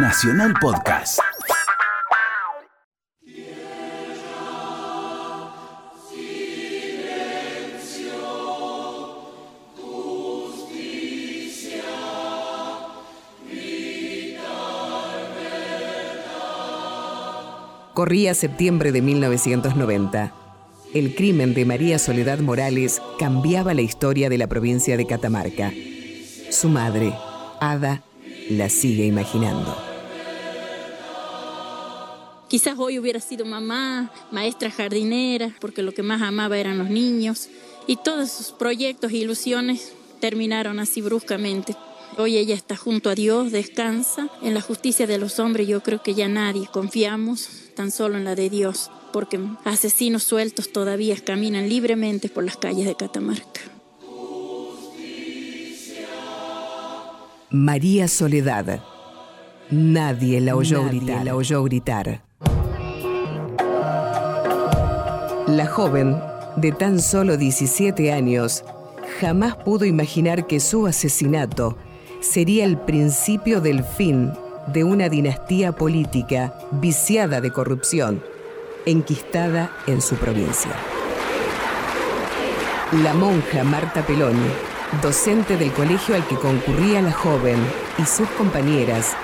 Nacional Podcast. Corría septiembre de 1990. El crimen de María Soledad Morales cambiaba la historia de la provincia de Catamarca. Su madre, Ada, la sigue imaginando. Quizás hoy hubiera sido mamá, maestra jardinera, porque lo que más amaba eran los niños. Y todos sus proyectos e ilusiones terminaron así bruscamente. Hoy ella está junto a Dios, descansa. En la justicia de los hombres yo creo que ya nadie confiamos, tan solo en la de Dios, porque asesinos sueltos todavía caminan libremente por las calles de Catamarca. María Soledad. Nadie la oyó gritar. La oyó gritar. La joven, de tan solo 17 años, jamás pudo imaginar que su asesinato sería el principio del fin de una dinastía política viciada de corrupción, enquistada en su provincia. La monja Marta Peloni, docente del colegio al que concurría la joven y sus compañeras,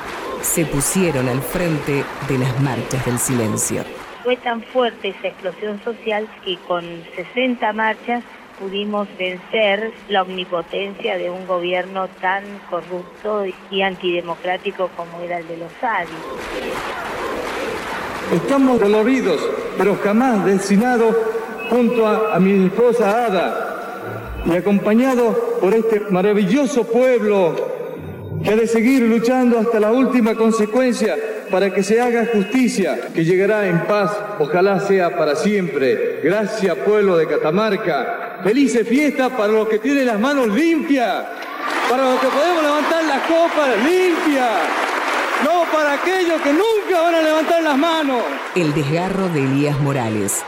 se pusieron al frente de las marchas del silencio. Fue tan fuerte esa explosión social que con 60 marchas pudimos vencer la omnipotencia de un gobierno tan corrupto y antidemocrático como era el de los ADI. Estamos doloridos, pero jamás destinados junto a, a mi esposa Ada y acompañado por este maravilloso pueblo que ha de seguir luchando hasta la última consecuencia para que se haga justicia, que llegará en paz, ojalá sea para siempre. Gracias pueblo de Catamarca. Felices fiestas para los que tienen las manos limpias, para los que podemos levantar las copas limpias, no para aquellos que nunca van a levantar las manos. El desgarro de Elías Morales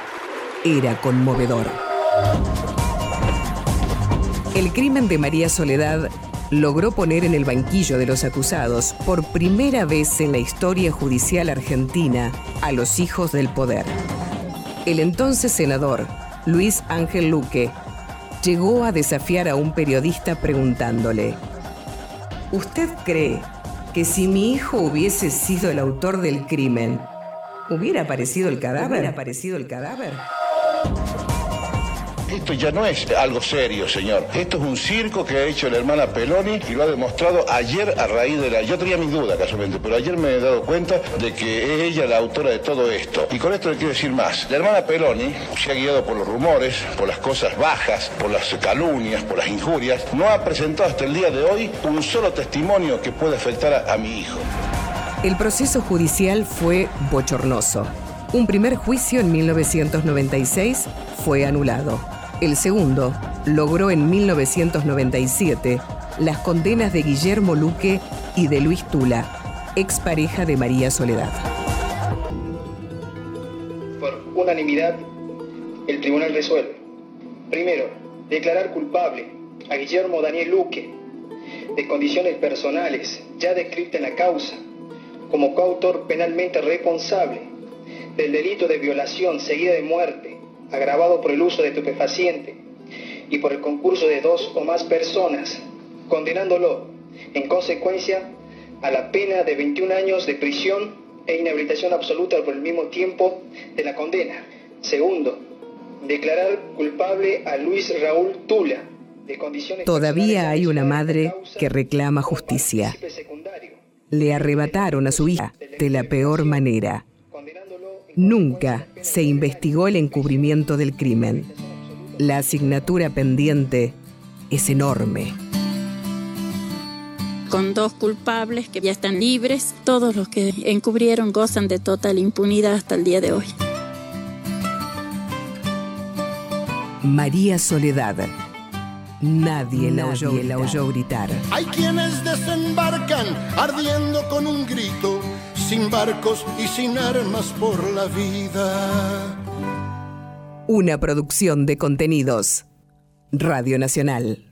era conmovedor. El crimen de María Soledad logró poner en el banquillo de los acusados por primera vez en la historia judicial argentina a los hijos del poder. El entonces senador, Luis Ángel Luque, llegó a desafiar a un periodista preguntándole, ¿Usted cree que si mi hijo hubiese sido el autor del crimen, hubiera aparecido el cadáver? ¿Hubiera aparecido el cadáver? Esto ya no es algo serio, señor. Esto es un circo que ha hecho la hermana Peloni y lo ha demostrado ayer a raíz de la... Yo tenía mi duda casualmente, pero ayer me he dado cuenta de que es ella la autora de todo esto. Y con esto le quiero decir más. La hermana Peloni se ha guiado por los rumores, por las cosas bajas, por las calumnias, por las injurias. No ha presentado hasta el día de hoy un solo testimonio que pueda afectar a, a mi hijo. El proceso judicial fue bochornoso. Un primer juicio en 1996 fue anulado. El segundo logró en 1997 las condenas de Guillermo Luque y de Luis Tula, expareja de María Soledad. Por unanimidad, el tribunal resuelve. Primero, declarar culpable a Guillermo Daniel Luque de condiciones personales ya descritas en la causa como coautor penalmente responsable del delito de violación seguida de muerte agravado por el uso de estupefaciente y por el concurso de dos o más personas, condenándolo en consecuencia a la pena de 21 años de prisión e inhabilitación absoluta por el mismo tiempo de la condena. Segundo, declarar culpable a Luis Raúl Tula de condiciones Todavía hay una madre que reclama justicia. Le arrebataron a su hija de la peor manera. Nunca se investigó el encubrimiento del crimen. La asignatura pendiente es enorme. Con dos culpables que ya están libres, todos los que encubrieron gozan de total impunidad hasta el día de hoy. María Soledad. Nadie, la, oyó, la oyó gritar. Hay quienes desembarcan ardiendo con un grito, sin barcos y sin armas por la vida. Una producción de contenidos. Radio Nacional.